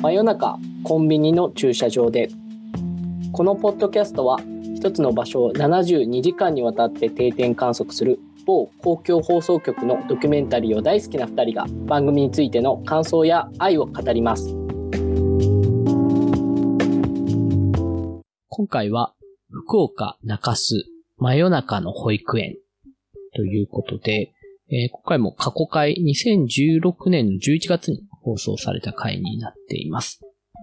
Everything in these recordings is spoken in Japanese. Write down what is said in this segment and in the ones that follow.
真夜中コンビニの駐車場で。このポッドキャストは一つの場所を72時間にわたって定点観測する某公共放送局のドキュメンタリーを大好きな2人が番組についての感想や愛を語ります。今回は福岡中洲真夜中の保育園ということで、えー今回も過去回2016年の11月に放送された回になっています。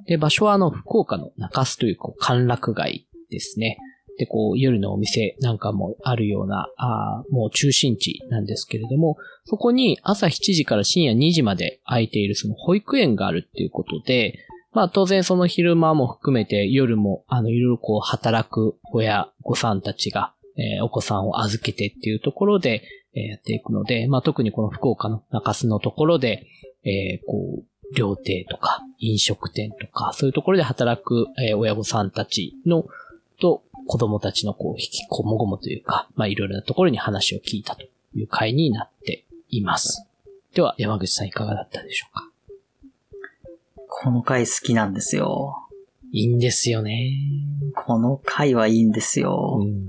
で、場所はあの、福岡の中洲という、こう、歓楽街ですね。で、こう、夜のお店なんかもあるような、あもう中心地なんですけれども、そこに朝7時から深夜2時まで空いているその保育園があるっていうことで、まあ当然その昼間も含めて夜も、あの、いろいろこう働く親御さんたちが、えーお子さんを預けてっていうところで、えーやっていくので、まあ特にこの福岡の中洲のところで、えーこう、料亭とか飲食店とか、そういうところで働く、えー親御さんたちの、と子供たちのこう、引きこもごもというか、まあいろいろなところに話を聞いたという回になっています。では、山口さんいかがだったでしょうか？この回好きなんですよ。いいんですよね。この回はいいんですよ。うん。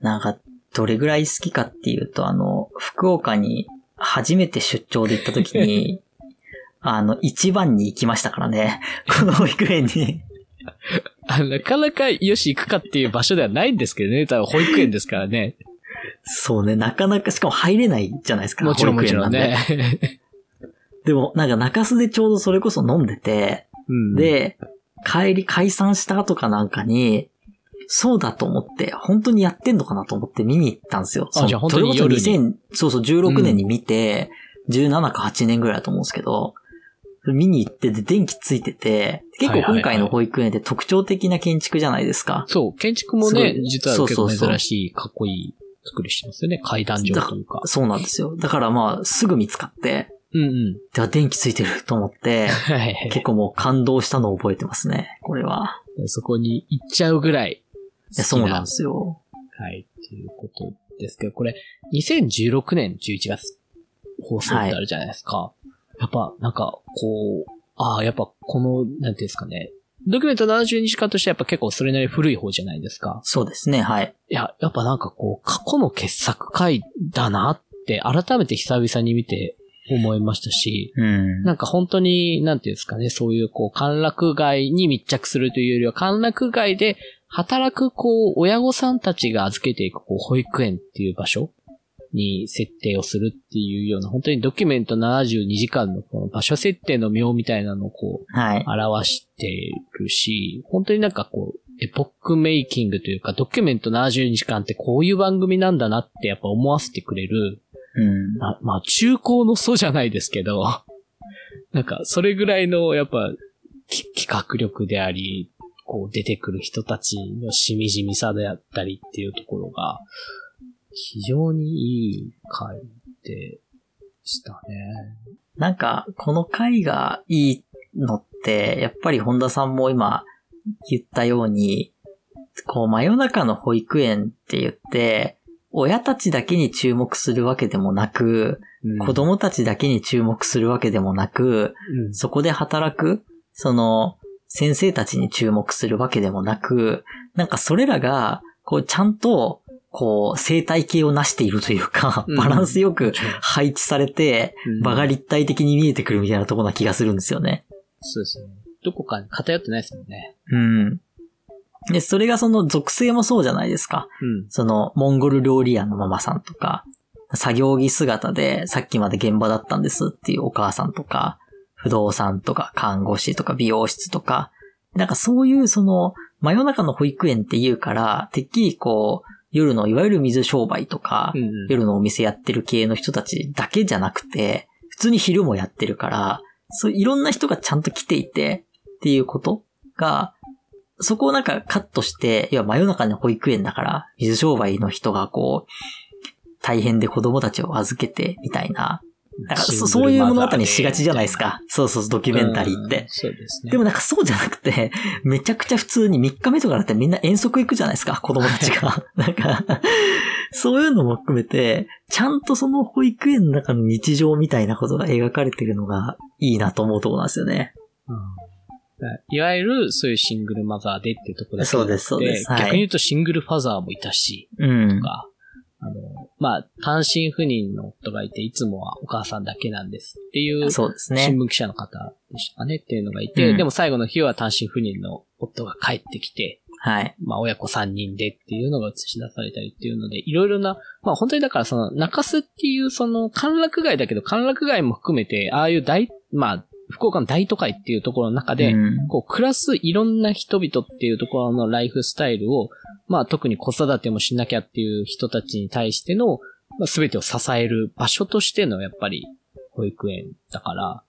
なんか、どれぐらい好きかっていうと、あの、福岡に初めて出張で行った時に、あの、一番に行きましたからね。この保育園に。あなかなかよし行くかっていう場所ではないんですけどね。多分保育園ですからね。そうね、なかなか、しかも入れないじゃないですか。もちろんもちろんね。でも、なんか中洲でちょうどそれこそ飲んでて、うん、で、帰り解散した後かなんかに、そうだと思って、本当にやってんのかなと思って見に行ったんですよ。あじゃあ本当にそれこそ夜に2000、そうそう、16年に見て、17か8年ぐらいだと思うんですけど、見に行ってで電気ついてて、結構今回の保育園って特徴的な建築じゃないですか。そう、建築もね実は結構そうそうそう珍しい、かっこいい作りしてますよね。階段状というか。そうなんですよ。だからまあ、すぐ見つかって、うんうん。では電気ついてると思って、はいはい結構もう感動したのを覚えてますね。これは。そこに行っちゃうぐらいいやそうなんですよ。はい、ということですけど、これ、2016年11月放送ってあるじゃないですか。やっぱ、なんか、こう、ああ、やっぱこの、なんていうんですかね。ドキュメント72時間としてやっぱ結構それなりに古い方じゃないですか。そうですね、はい。いや、やっぱなんかこう、過去の傑作回だなって、改めて久々に見て思いましたし、うん。なんか本当に、なんていうんですかね、そういうこう、歓楽街に密着するというよりは、歓楽街で働くこう、親御さんたちが預けていくこう、保育園っていう場所に設定をするっていうような、本当にドキュメント72時間のこの場所設定の妙みたいなのをこう、はい。表してるし、本当になんかこう、エポックメイキングというか、ドキュメント72時間ってこういう番組なんだなってやっぱ思わせてくれる、うん。ままあ、中高の祖じゃないですけど、なんか、それぐらいの、やっぱ、き企画力であり、こう、出てくる人たちのしみじみさであったりっていうところが、非常にいい回でしたね。なんか、この回がいいのって、やっぱり本田さんも今言ったように、こう、真夜中の保育園って言って、親たちだけに注目するわけでもなく、うん子供たちだけに注目するわけでもなく、うんそこで働く、その、先生たちに注目するわけでもなく、なんかそれらが、こう、ちゃんと、こう、生態系をなしているというか、うんバランスよく配置されて、うん場が立体的に見えてくるみたいなところな気がするんですよね。そうですね。どこかに偏ってないですもんね。うん。で、それがその属性もそうじゃないですか。うん。その、モンゴル料理屋のママさんとか、作業着姿でさっきまで現場だったんですっていうお母さんとか、不動産とか看護師とか美容室とか、なんかそういうその、真夜中の保育園っていうから、てっきりこう、夜のいわゆる水商売とか、うんうん夜のお店やってる系の人たちだけじゃなくて、普通に昼もやってるから、そういろんな人がちゃんと来ていてっていうことが、そこをなんかカットして、いや真夜中の保育園だから、水商売の人がこう、大変で子供たちを預けてみたいな。なんかそそういう物語にしがちじゃないですか。そうそう、ドキュメンタリーってうん。そうですね。でもなんかそうじゃなくて、めちゃくちゃ普通に3日目とかだってみんな遠足行くじゃないですか、子供たちが。なんか、そういうのも含めて、ちゃんとその保育園の中の日常みたいなことが描かれてるのがいいなと思うところなんですよね。うんいわゆるそういうシングルマザーでっていうところだけそうですそうですはい逆に言うとシングルファザーもいたし、うんと。か、あの、まあ、単身赴任の夫がいて、いつもはお母さんだけなんですっていう、そうです新ね。聞記者の方でしたかねっていうのがいて、うんでも最後の日は単身赴任の夫が帰ってきて、はい。まあ親子3人でっていうのが映し出されたりっていうので、いろいろな、まあ本当にだからその中洲っていうその歓楽街だけど歓楽街も含めて、ああいう大、まあ福岡の大都会っていうところの中で、うんこう暮らすいろんな人々っていうところのライフスタイルを、まあ特に子育てもしなきゃっていう人たちに対しての、まあ、全てを支える場所としてのやっぱり保育園だから、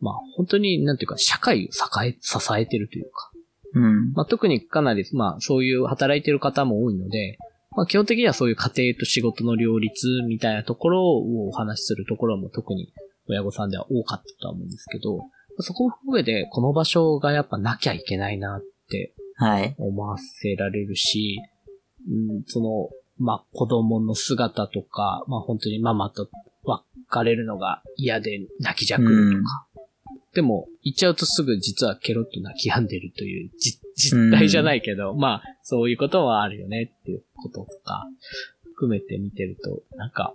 まあ本当になんていうか社会を支え、支えてるというか、うん。まあ、特にかなり、まあ、そういう働いてる方も多いので、まあ、基本的にはそういう家庭と仕事の両立みたいなところをお話しするところも特に親御さんでは多かったとは思うんですけど、そこを含めてこの場所がやっぱなきゃいけないなってはい。思わせられるし、うん、その、まあ、子供の姿とか、まあ、本当にママと別れるのが嫌で泣きじゃくるとか。でも、言っちゃうとすぐ実はケロッと泣き止んでるというじ実態じゃないけど、まあ、そういうことはあるよねっていうこととか、含めて見てると、なんか、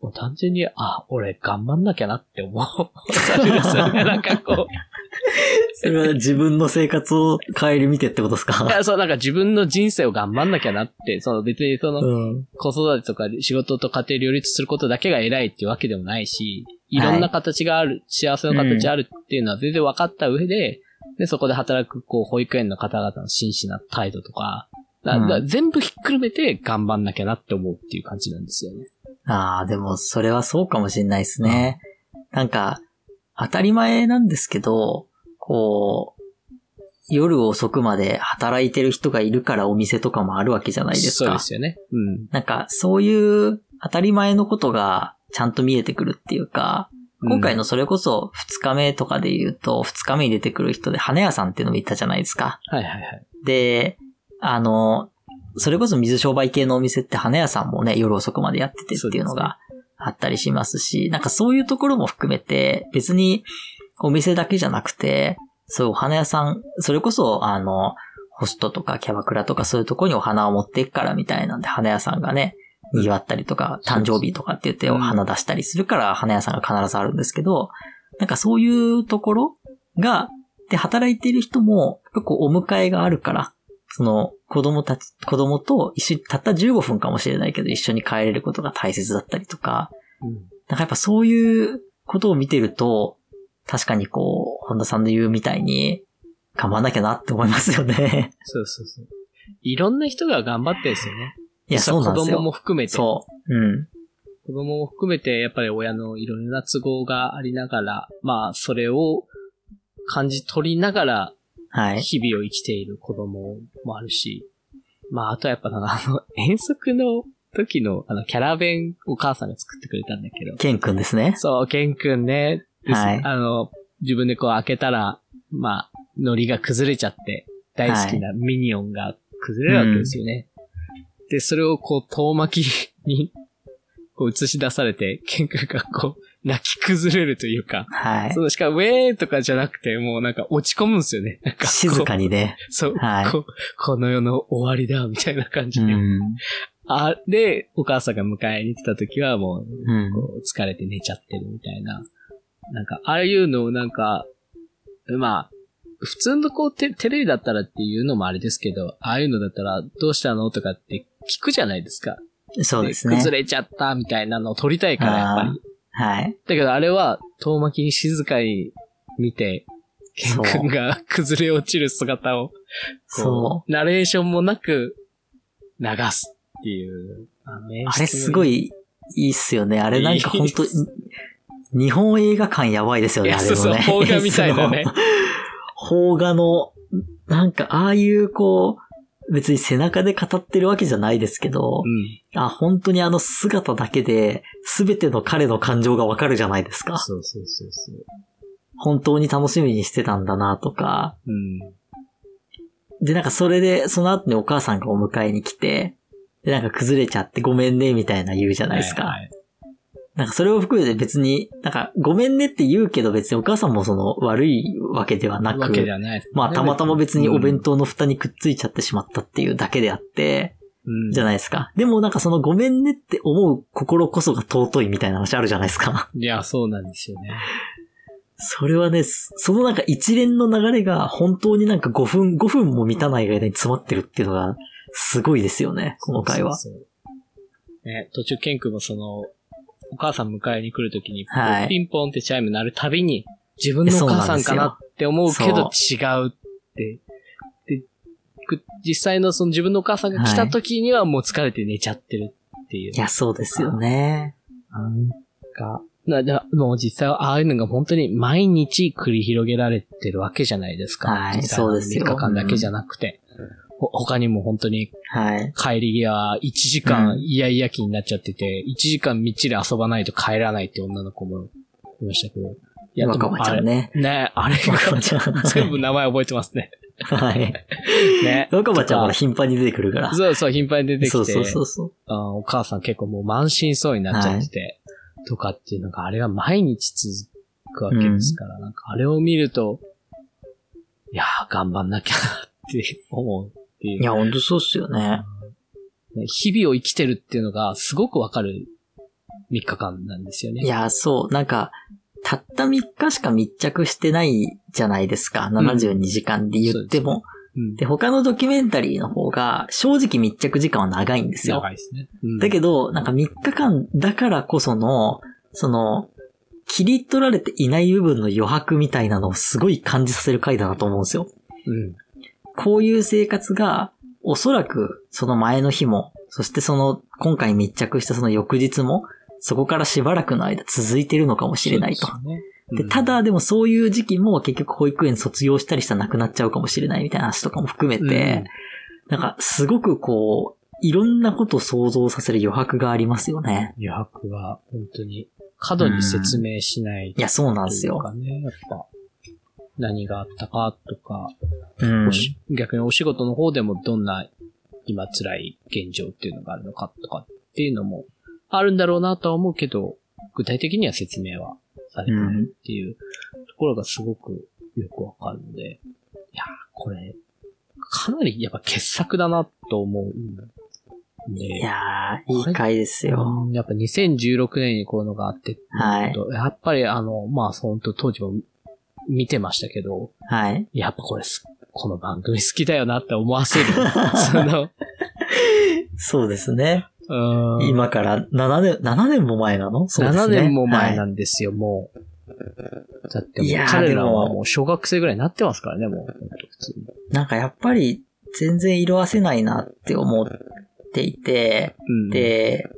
もう単純に、あ、俺頑張んなきゃなって思う。されるんですよね。なんかこう、それは自分の生活を顧みてってことですいかやそう、なんか自分の人生を頑張んなきゃなって、その別にその、うん。子育てとか仕事と家庭両立することだけが偉いっていうわけでもないし、いろんな形がある、幸せの形あるっていうのは全然分かった上で、で、そこで働く、こう、保育園の方々の真摯な態度とか、だうんだ全部ひっくるめて頑張んなきゃなって思うっていう感じなんですよね。ああ、でもそれはそうかもしれないですね。なんか、当たり前なんですけど、こう、夜遅くまで働いてる人がいるからお店とかもあるわけじゃないですかそうで。すよね。うん。なんか、そういう当たり前のことがちゃんと見えてくるっていうか、今回のそれこそ2日目とかで言うと、2日目に出てくる人で花屋さんっていうのも言ったじゃないですか。はいはいはい。で、あの、それこそ水商売系のお店って花屋さんもね、夜遅くまでやっててっていうのがあったりしますし、なんかそういうところも含めて、別にお店だけじゃなくて、そういうお花屋さん、それこそあの、ホストとかキャバクラとかそういうところにお花を持っていくからみたいなんで、花屋さんがね、賑わったりとか、誕生日とかって言ってお花出したりするから、花屋さんが必ずあるんですけど、なんかそういうところが、で、働いている人も、結構お迎えがあるから、その、子供たち、子供と一緒にたった15分かもしれないけど、一緒に帰れることが大切だったりとか、うんなんかやっぱそういうことを見てると、確かにこう、本田さんの言うみたいに、頑張んなきゃなって思いますよね。そうそうそう。いろんな人が頑張ってるんですよね。いや、そうなんです子供もよ。含めて。そう。うん。子供も含めて、やっぱり親のいろんな都合がありながら、まあ、それを感じ取りながら、はい。日々を生きている子供もあるし、まあ、あとはやっぱあの、遠足の時の、あの、キャラ弁お母さんが作ってくれたんだけど、ケンくんですね。そう、ケンくんね、はい。あの、自分でこう開けたら、まあ、海苔が崩れちゃって、大好きなミニオンが崩れるわけですよね。で、それをこう、遠巻きに、こう映し出されて、ケンくんがこう、泣き崩れるというか、はいそ。のしかも、ウェーとかじゃなくて、もうなんか落ち込むんですよね。なんか静かにね。そう、はいこうこの世の終わりだ、みたいな感じで。うん。あ、で、お母さんが迎えに来た時はもう、うん。疲れて寝ちゃってるみたいな。なんか、ああいうのをなんか、まあ、普通のこうテテレビだったらっていうのもあれですけど、ああいうのだったらどうしたのとかって聞くじゃないですか。そうですね。崩れちゃったみたいなのを撮りたいから、やっぱり。はい。だけどあれは遠巻きに静かに見て、ケン君が崩れ落ちる姿を、こそうナレーションもなく流すっていう。あれすごいいいいっすよね。あれなんか本当日本映画館やばいですよね、いや、そうそう、あれもね。邦画みたいなね。邦画の、なんかああいうこう、別に背中で語ってるわけじゃないですけどう、ん。あ、本当にあの姿だけで、すべての彼の感情がわかるじゃないですか。そうそうそうそう。本当に楽しみにしてたんだなとか。うん。で、なんかそれで、その後にお母さんがお迎えに来て、で、なんか崩れちゃってごめんね、みたいな言うじゃないですか。はいはいなんかそれを含めて別に、なんかごめんねって言うけど別にお母さんもその悪いわけではなくわけで、はない、まあたまたま別にお弁当、当の蓋にくっついちゃってしまったっていうだけであって、うんじゃないですか。でもなんかそのごめんねって思う心こそが尊いみたいな話あるじゃないですか。いや、そうなんですよね。それはね、そのなんか一連の流れが本当になんか5分、5分も満たない間に詰まってるっていうのがすごいですよね、この回は。そうそうそうね、途中、ケン君もその、お母さん迎えに来るときに、はいピンポンってチャイム鳴るたびに、自分のお母さんかなって思うけど違うって。で、く実際のその自分のお母さんが来た時にはもう疲れて寝ちゃってるっていう。いや、そうですよね。なんか、ななもう実際はああいうのが本当に毎日繰り広げられてるわけじゃないですか。はい実際のそうですよ3日間だけじゃなくて。ほ他にも本当にはい。帰り際1時うん間イヤイヤ期になっちゃってて、1時間みっちり遊ばないと帰らないって女の子もいましたけど。い若葉ちゃんね。あれ。ねあれ若葉ちゃん。が全部名前覚えてますね。はい。ね。若葉ちゃんは頻繁に出てくるから。そうそう、頻繁に出てきて。そうそうそうそう。あお母さん結構もう満身創痍になっちゃってて、とかっていうのが、あれが毎日続くわけですから、なんかあれを見ると、いやー、頑張んなきゃなって思うっていう。いや、ほんとそうっすよね。日々を生きてるっていうのがすごくわかる3日間なんですよね。いや、そう。なんか、たった3日しか密着してないじゃないですか。72時間で言っても。うん。で、他のドキュメンタリーの方が、正直密着時間は長いんですよ。長いですね。うんだけど、なんか3日間だからこその、その、切り取られていない部分の余白みたいなのをすごい感じさせる回だなと思うんですよ。うん。こういう生活が、おそらくその前の日も、そしてその今回密着したその翌日も、そこからしばらくの間続いてるのかもしれないと。ね。で、うんただでもそういう時期も結局保育園卒業したりしたらなくなっちゃうかもしれないみたいな話とかも含めて、なんかすごくこう、いろんなことを想像させる余白がありますよね。余白は本当に過度に説明しないいや、そうなんですよ。やっぱ何があったかとか、うん。逆にお仕事の方でもどんな今辛い現状っていうのがあるのかとかっていうのもあるんだろうなとは思うけど、具体的には説明はされてないっていうところがすごくよくわかるので、いやー、これ、かなりやっぱ傑作だなと思うんで、いやー、いい回ですよ。うんやっぱ2016年にこういうのがあって、はい。やっぱりあの、まあ、本当当時も見てましたけど、はい。やっぱこれす、この番組好きだよなって思わせる。その、そうですね。うん今から7年、7年も前なの？そうです7ね。年も前はないんですよ、もう。だって彼らはでももう小学生ぐらいになってますからね、もう。なんかやっぱり全然色褪せないなって思っていて、うん、で、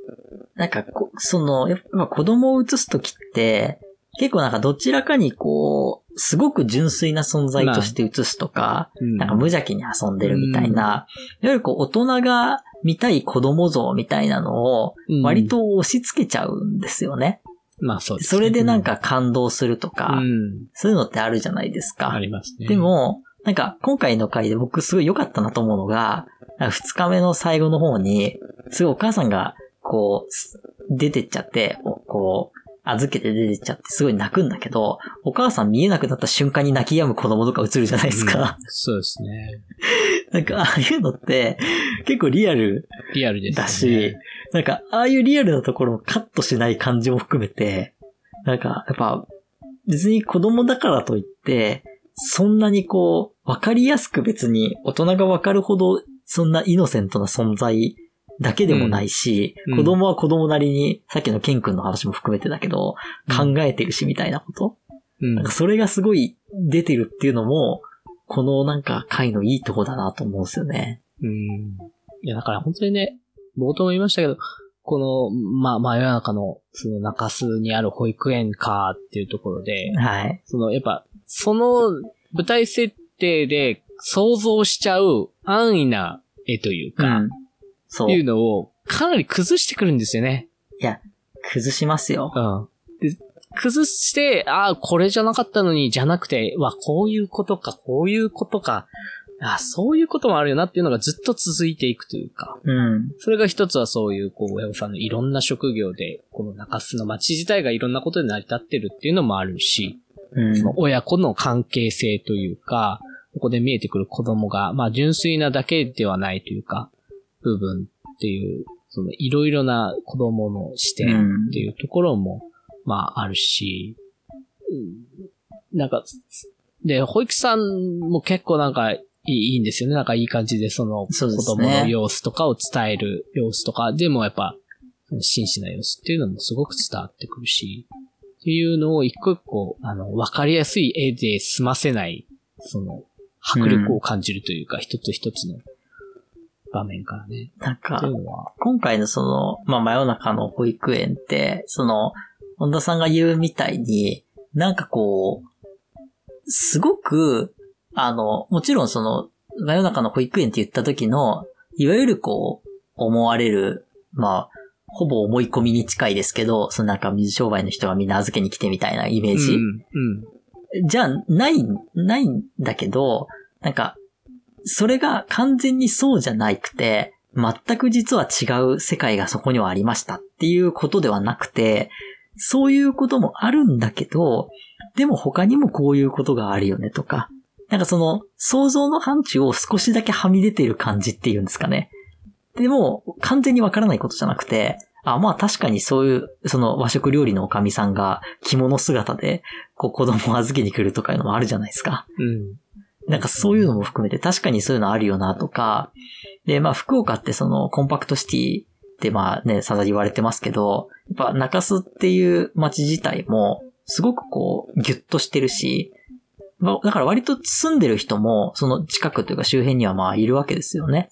なんかこ、その、やっぱ子供を映すときって、結構なんかどちらかにこう、すごく純粋な存在として映すとか、うん、なんか無邪気に遊んでるみたいな、いわゆるこう大人が見たい子供像みたいなのをうん割、と押し付けちゃうんですよね。まあそうですねそれでなんか感動するとうか、ん、そういうのってあるじゃないですか。ありますね。で、も、なんか今回の回で僕すごい良かったなと思うのが、二日目の最後の方に、すごいお母さんがこう、す出てっちゃって、おこう、預けて出てっちゃってすごい泣くんだけど、お母さん見えなくなった瞬間に泣き止む子供とか映るじゃないですか。うんそうですね。なんかああいうのって結構リアルリアルですね。だし、なんかああいうリアルなところをカットしない感じも含めて、なんかやっぱ別に子供だからといって、そんなにこう、わかりやすく別に大人がわかるほどそんなイノセントな存在だけでもないし、うん子供は子供なりに、さっきのケン君の話も含めてだけど、考えてるしみたいなこと、うんなんかそれがすごい出てるっていうのも、このなんか回のいいとこだなと思うんですよね。うん。いや、だから本当にね、冒頭も言いましたけど、この、まあ、真夜中の、その中洲にある保育園かっていうところで、はい。その、やっぱ、その舞台設定で想像しちゃう安易な絵というか、うん。そう。いうのをかなり崩してくるんですよね。崩しますよ。うん。で崩して、ああ、これじゃなかったのに、じゃなくて、わ、こういうことか、こういうことか。あ、そういうこともあるよなっていうのがずっと続いていくというか、うん。それが一つはそういう、こう、親御さんのいろんな職業で、この中洲の町自体がいろんなことで成り立ってるっていうのもあるし、うん。その親子の関係性というか、ここで見えてくる子供が、まあ純粋なだけではないというか、部分っていう、そのいろいろな子供の視点っていうところも、まああるし、うんなんか、で、保育士さんも結構なんかいいんですよね。なんかいい感じでその子供の様子とかを伝える様子とか、でもやっぱ、真摯な様子っていうのもすごく伝わってくるし、っていうのを一個一個、あの、わかりやすい絵で済ませない、その、迫力を感じるというか、一つ一つの場面からね。なんか今回のその、まあ、真夜中の保育園って、その、本田さんが言うみたいに、なんかこう、すごく、あの、もちろんその、真夜中の保育園って言った時の、いわゆるこう、思われる、まあ、ほぼ思い込みに近いですけど、そのなんか水商売の人がみんな預けに来てみたいなイメージ。うん、うん。じゃあ、ない、ないんだけど、なんか、それが完全にそうじゃなくて、全く実は違う世界がそこにはありましたっていうことではなくて、そういうこともあるんだけど、でも他にもこういうことがあるよねとか、なんかその想像の範疇を少しだけはみ出ている感じっていうんですかね。でも、完全にわからないことじゃなくて、あ、まあ確かにそういう、その和食料理のおかみさんが着物姿で、こう子供を預けに来るとかいうのもあるじゃないですか。うん。なんかそういうのも含めて確かにそういうのあるよなとか、で、まあ福岡ってそのコンパクトシティってまあね、さざ言われてますけど、やっぱ中洲っていう街自体もすごくこうギュッとしてるし、まだから割と住んでる人もその近くというか周辺にはまあいるわけですよね。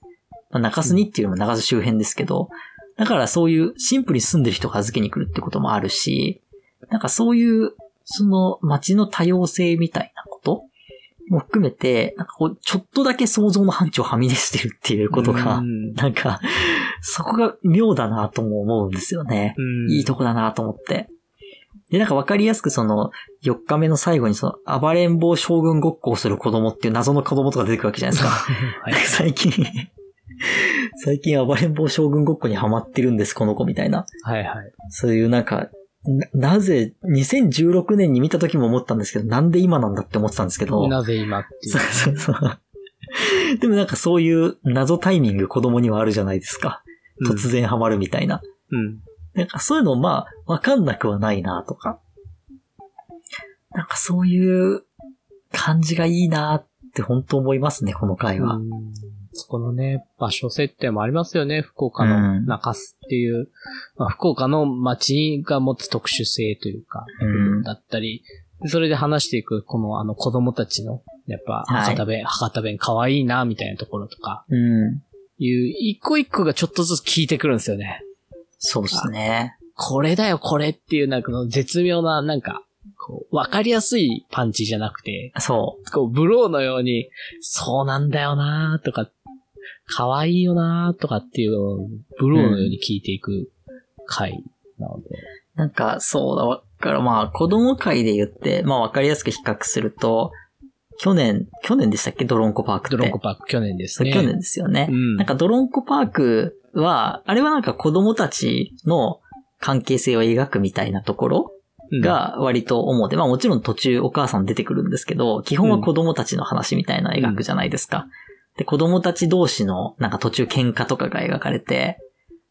まあ、中洲にっていうよりも中洲周辺ですけど、だからそういうシンプルに住んでる人が預けに来るってこともあるし、なんかそういうその街の多様性みたいなことも含めて、なんかこう、ちょっとだけ想像の範疇をはみ出してるっていうことが、うんなんか、そこが妙だなとも思うんですよね。うんいいとこだなと思って。で、なんかわかりやすくその、4日目の最後にその、暴れん坊将軍ごっこをする子供っていう謎の子供とか出てくるわけじゃないですか。はい。最近、最近暴れん坊将軍ごっこにハマってるんです、この子みたいな。はいはい。そういうなんか、な、なぜ、2016年に見た時も思ったんですけど、なんで今なんだって思ってたんですけど。なぜ今っていうそう。そうそう。でもなんかそういう謎タイミング子供にはあるじゃないですか。突然ハマるみたいな。うん。なんかそういうのまあ、わかんなくはないなとか。なんかそういう感じがいいなって本当思いますね、この回は。うんそこのね、場所設定もありますよね。福岡の中洲っていう、まあ、福岡の街が持つ特殊性というか、うんだったり、それで話していく、このあの子供たちの、やっぱ、はい博多弁、博多弁可愛いな、みたいなところとか、うん。いう、一個一個がちょっとずつ聞いてくるんですよね。そうですね。これだよ、これっていう、なんかこの絶妙な、なんか、こう、わかりやすいパンチじゃなくて、そこう、ブローのように、そうなんだよなとか、可愛いよなとかっていうのを、ブローのように聞いていく回なので。う。なんかそうだ、わからまあ子供会で言って、まあわかりやすく比較すると、去年、去年でしたっけ？ドロンコパークって。ドロンコパーク去年ですね。去年ですよね。うん。なんかドロンコパークは、あれはなんか子供たちの関係性を描くみたいなところうん、が割と主で、まあもちろん途中お母さん出てくるんですけど、基本は子供たちの話みたいな描くじゃないですか。で、子供たち同士のなんか途中喧嘩とかが描かれて、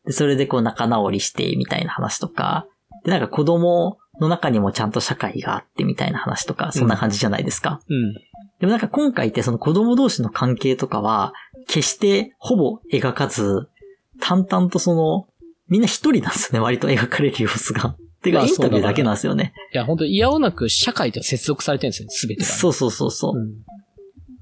で、それでこう仲直りしてみたいな話とか、で、なんか子供の中にもちゃんと社会があってみたいな話とか、そんな感じじゃないですか。うん。でもなんか今回ってその子供同士の関係とかは、決してほぼ描かず、淡々とその、みんな一人なんですね、割と描かれる様子が。てか、まあインタビューだけなんですよね。いや、本当いやおなく社会と接続されてるんですよ、すべてがね、そうそうそうそう。うん。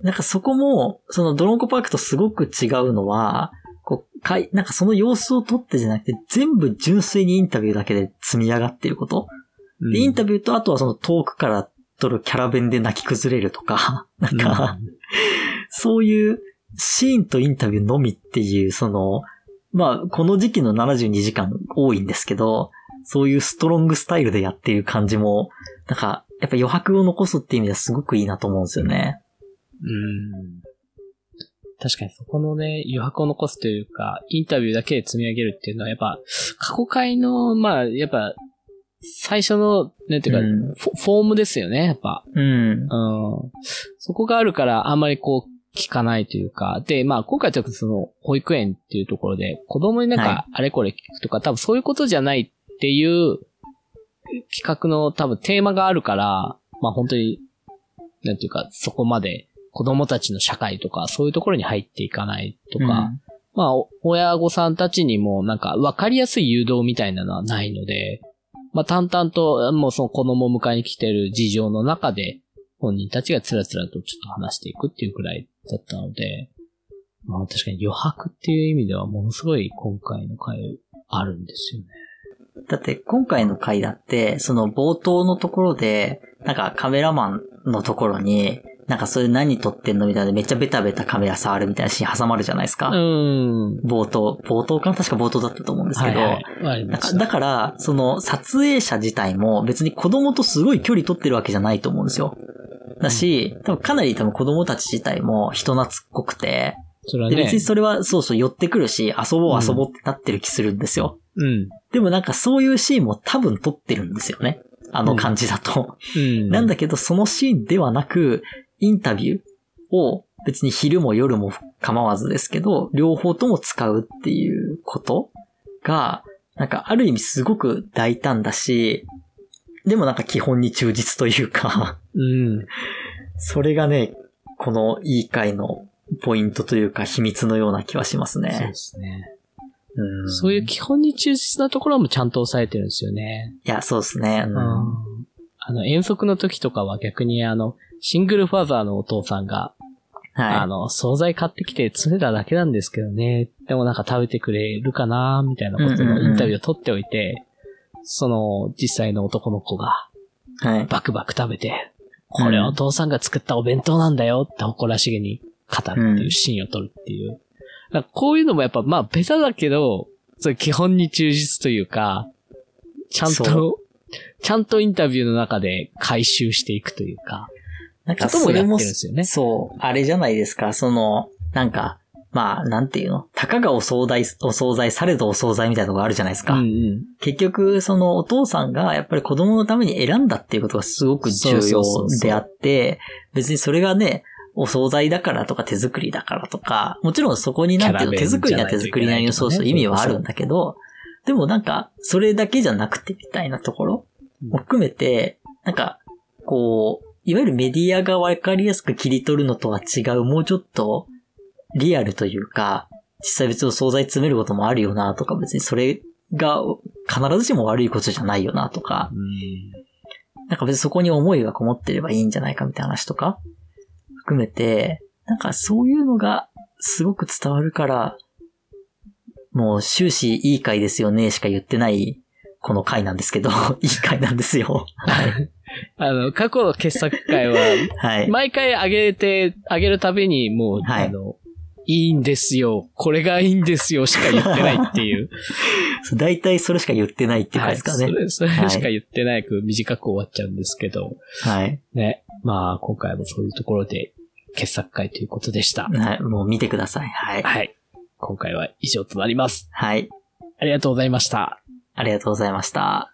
なんかそこも、そのドロンコパークとすごく違うのは、こう、かい、なんかその様子を撮ってじゃなくて、全部純粋にインタビューだけで積み上がっていること。うんで、インタビューとあとはその遠くから撮るキャラ弁で泣き崩れるとか、なんか、そういうシーンとインタビューのみっていう、その、まあ、この時期の72時間多いんですけど、そういうストロングスタイルでやっている感じも、なんか、やっぱ余白を残すっていう意味ではすごくいいなと思うんですよね。うん。確かにそこのね、余白を残すというか、インタビューだけで積み上げるっていうのは、やっぱ、過去回の、まあ、やっぱ、最初の、なんていうか、うんフォフォームですよね、やっぱ。うん。うん。そこがあるから、あんまりこう、聞かないというか。で、まあ、今回ちょっとその、保育園っていうところで、子供になんはか、あれこれ聞くとか、多分そういうことじゃないっていう、企画の多分テーマがあるから、まあ本当に、なんていうか、そこまで子供たちの社会とか、そういうところに入っていかないとか、うんまあ、お親御さんたちにもなんか分かりやすい誘導みたいなのはないので、まあ淡々ともうその子供を迎えに来てる事情の中で、本人たちがつらつらとちょっと話していくっていうくらいだったので、まあ確かに余白っていう意味ではものすごい今回の回あるんですよね。だって今回の回だって、その冒頭のところで、なんかカメラマンのところに、なんかそれ何撮ってんのみたいなめっちゃベタベタカメラ触るみたいなシーン挟まるじゃないですか。うーん。冒頭、冒頭かな？確か冒頭だったと思うんですけど、はいはい。ありなんかましただから、その撮影者自体も別に子供とすごい距離取ってるわけじゃないと思うんですよ。だし、多分かなり多分子供たち自体も人懐っこくて、それはね。で別にそれはそうそう寄ってくるし、遊ぼう遊ぼうってなってる気するんですよ。うん。でもなんかそういうシーンも多分撮ってるんですよね。あの感じだと。うん。なんだけど、そのシーンではなく、インタビューを別に昼も夜も構わずですけど、両方とも使うっていうことが、なんかある意味すごく大胆だし、でもなんか基本に忠実というか、うん。それがね、このいい回のポイントというか秘密のような気はしますそうでね。すね。うん、そういう基本に忠実なところもちゃんと抑えてるんですよね。いや、そうですね。うんあの、遠足の時とかは逆にあの、シングルファーザーのお父さんが、あはの、惣菜買ってきて詰めただけなんですけどね。でもなんか食べてくれるかなみたいなことのインタビューを取っておいて、その、実際の男の子がい。はい。バクバク食べて、これはお父さんが作ったお弁当なんだよって誇らしげに語るっていうシーンを撮るっていう。なんかこういうのもやっぱまあベタだけど、そういう基本に忠実というか、ちゃんそと、ちゃんとインタビューの中で回収していくというか、なんかそれも。そう、あれじゃないですか、その、なんか、まあ、なんていうの？たかがお惣菜、お惣菜、されどお惣菜みたいなとこあるじゃないですか。うんうん。結局、そのお父さんがやっぱり子供のために選んだっていうことがすごく重要であって、別にそれがね、お惣菜だからとか手作りだからとか、もちろんそこになんていうの手作りな手作りなりのそうそう意味はあるんだけど、でもなんか、それだけじゃなくてみたいなところも含めて、なんか、こう、いわゆるメディアがわかりやすく切り取るのとは違う、もうちょっとリアルというか、実際別に惣菜詰めることもあるよなとか、別にそれが必ずしも悪いことじゃないよなとか、なんか別にそこに思いがこもってればいいんじゃないかみたいな話とか、含めて、なんかそういうのがすごく伝わるから、もう終始いい回ですよねしか言ってないこの回なんですけど、いい回なんですよ。はい。あの、過去の傑作会は、はい。毎回上げて、上げるたびにもう、はいあの、いいんですよ。これがいいんですよしか言ってないっていう。大体それしか言ってないっていう回ですからね。はいそれ、それしか言ってないく短く終わっちゃうんですけど。はい。ね。まあ、今回もそういうところで、傑作会ということでした。はい。もう見てください。はい。はい。今回は以上となります。はい。ありがとうございました。ありがとうございました。